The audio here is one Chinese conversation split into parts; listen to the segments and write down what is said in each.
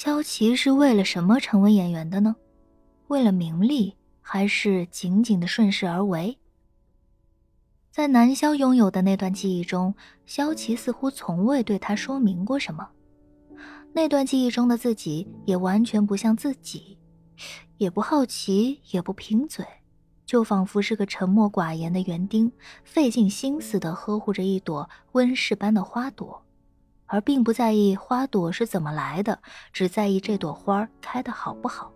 萧琪是为了什么成为演员的呢？为了名利，还是仅仅的顺势而为？在南萧拥有的那段记忆中，萧琪似乎从未对他说明过什么。那段记忆中的自己也完全不像自己，也不好奇，也不贫嘴，就仿佛是个沉默寡言的园丁，费尽心思地呵护着一朵温室般的花朵，而并不在意花朵是怎么来的，只在意这朵花开得好不好。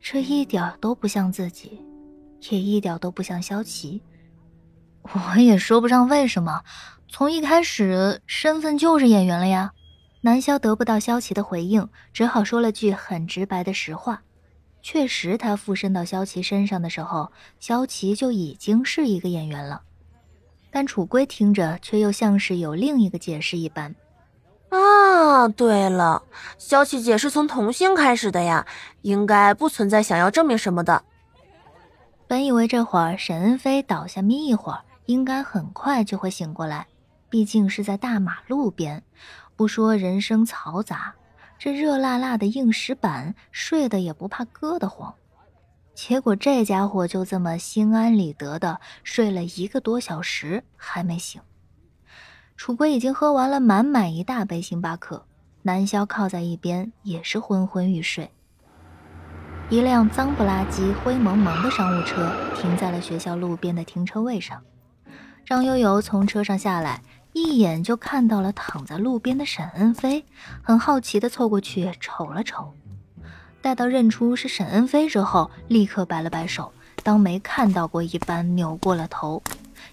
这一点都不像自己，也一点都不像萧琪。我也说不上为什么，从一开始身份就是演员了呀。南萧得不到萧琪的回应，只好说了句很直白的实话。确实，他附身到萧琪身上的时候，萧琪就已经是一个演员了。但楚归听着，却又像是有另一个解释一般。啊，对了，萧琪姐是从童星开始的呀，应该不存在想要证明什么的。本以为这会儿沈恩飞倒下眯一会儿。应该很快就会醒过来，毕竟是在大马路边，不说人声嘈杂，这热辣辣的硬石板睡得也不怕硌得慌。结果这家伙就这么心安理得的睡了一个多小时还没醒。楚归已经喝完了满满一大杯星巴克，南萧靠在一边也是昏昏欲睡。一辆脏不拉几、灰蒙蒙的商务车停在了学校路边的停车位上。张悠悠从车上下来，一眼就看到了躺在路边的沈恩飞，很好奇地凑过去瞅了瞅。待到认出是沈恩飞之后，立刻摆了摆手，当没看到过一般，扭过了头，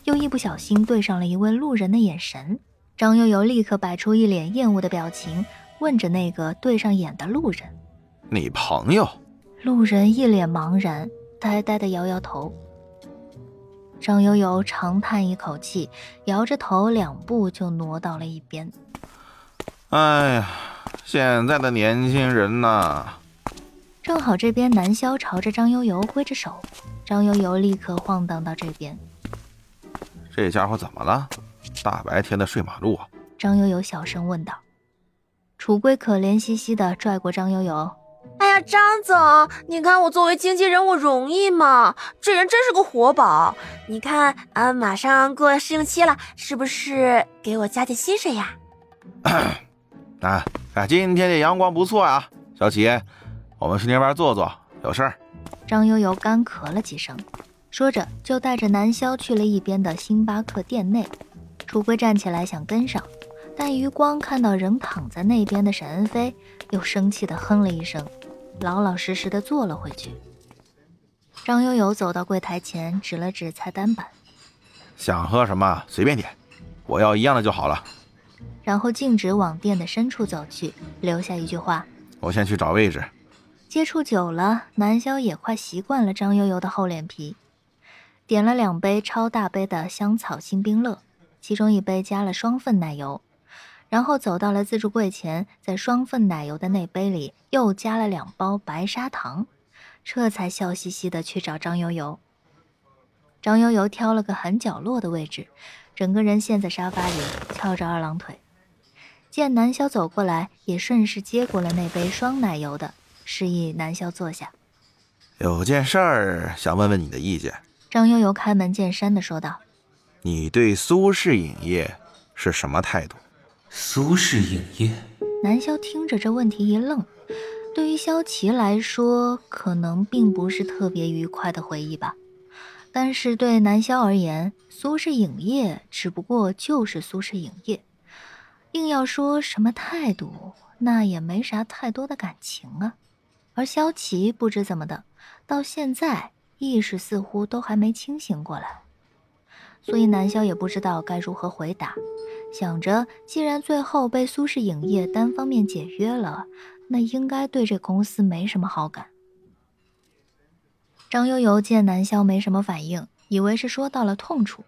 又一不小心对上了一位路人的眼神。张悠悠立刻摆出一脸厌恶的表情，问着那个对上眼的路人：“你朋友？”路人一脸茫然，呆呆的摇摇头。张悠悠长叹一口气，摇着头，两步就挪到了一边。哎呀，现在的年轻人呐！正好这边南萧朝着张悠悠挥着手，张悠悠立刻晃荡到这边。这家伙怎么了？大白天的睡马路啊？张悠悠小声问道。楚归可怜兮兮的拽过张悠悠。哎呀，张总，你看我作为经纪人，我容易吗？这人真是个活宝。你看，啊，马上过试用期了，是不是给我加点薪水呀？啊，哎，今天这阳光不错啊，小齐，我们去那边坐坐，有事儿。张悠悠干咳了几声，说着就带着南萧去了一边的星巴克店内。楚归站起来想跟上，但余光看到仍躺在那边的沈恩飞，又生气地哼了一声。老老实实地坐了回去。张悠悠走到柜台前，指了指菜单板：“想喝什么随便点，我要一样的就好了。”然后径直往店的深处走去，留下一句话：“我先去找位置。”接触久了，南萧也快习惯了张悠悠的厚脸皮，点了两杯超大杯的香草新冰乐，其中一杯加了双份奶油。然后走到了自助柜前，在双份奶油的那杯里又加了两包白砂糖，这才笑嘻嘻的去找张悠悠。张悠悠挑了个很角落的位置，整个人陷在沙发里，翘着二郎腿。见南萧走过来，也顺势接过了那杯双奶油的，示意南萧坐下。有件事儿想问问你的意见。张悠悠开门见山的说道：“你对苏氏影业是什么态度？”苏氏影业，南萧听着这问题一愣，对于萧琪来说，可能并不是特别愉快的回忆吧。但是对南萧而言，苏氏影业只不过就是苏氏影业，硬要说什么态度，那也没啥太多的感情啊。而萧琪不知怎么的，到现在意识似乎都还没清醒过来，所以南萧也不知道该如何回答。想着，既然最后被苏氏影业单方面解约了，那应该对这公司没什么好感。张悠悠见南萧没什么反应，以为是说到了痛处，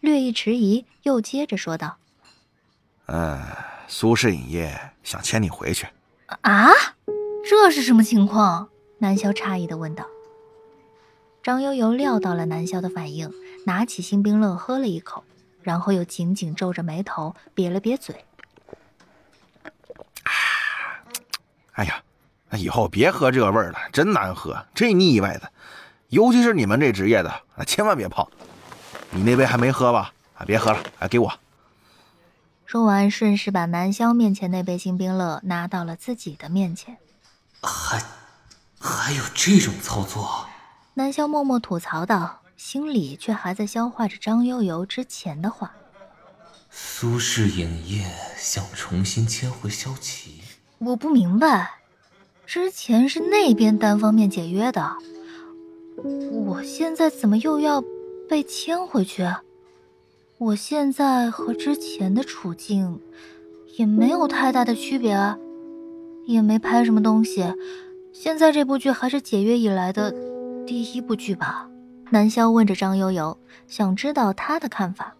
略一迟疑，又接着说道：“呃，苏氏影业想签你回去。”啊？这是什么情况？南萧诧异的问道。张悠悠料到了南萧的反应，拿起星冰乐喝了一口。然后又紧紧皱着眉头，瘪了瘪嘴。哎呀，那以后别喝这味儿了，真难喝，这腻歪的，尤其是你们这职业的，啊，千万别碰。你那杯还没喝吧？啊，别喝了，啊，给我。说完，顺势把南萧面前那杯星冰乐拿到了自己的面前。还，还有这种操作？南萧默默吐槽道，心里却还在消化着张悠悠之前的话。苏氏影业想重新签回萧琪，我不明白，之前是那边单方面解约的，我现在怎么又要被签回去？我现在和之前的处境也没有太大的区别，也没拍什么东西。现在这部剧还是解约以来的第一部剧吧？南萧问着张悠悠，想知道他的看法。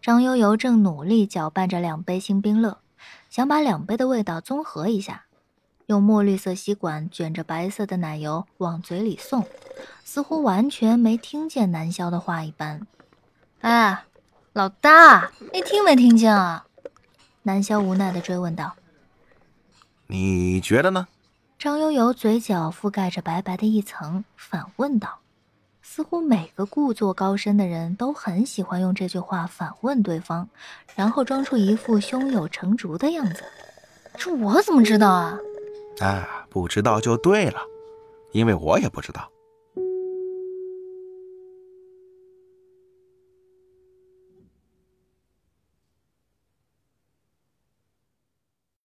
张悠悠正努力搅拌着两杯星冰乐，想把两杯的味道综合一下，用墨绿色吸管卷着白色的奶油往嘴里送，似乎完全没听见南萧的话一般。哎，老大，你听没听见啊？南萧无奈的追问道。你觉得呢？张悠悠嘴角覆盖着白白的一层，反问道。似乎每个故作高深的人都很喜欢用这句话反问对方，然后装出一副胸有成竹的样子。这我怎么知道啊？哎，不知道就对了，因为我也不知道。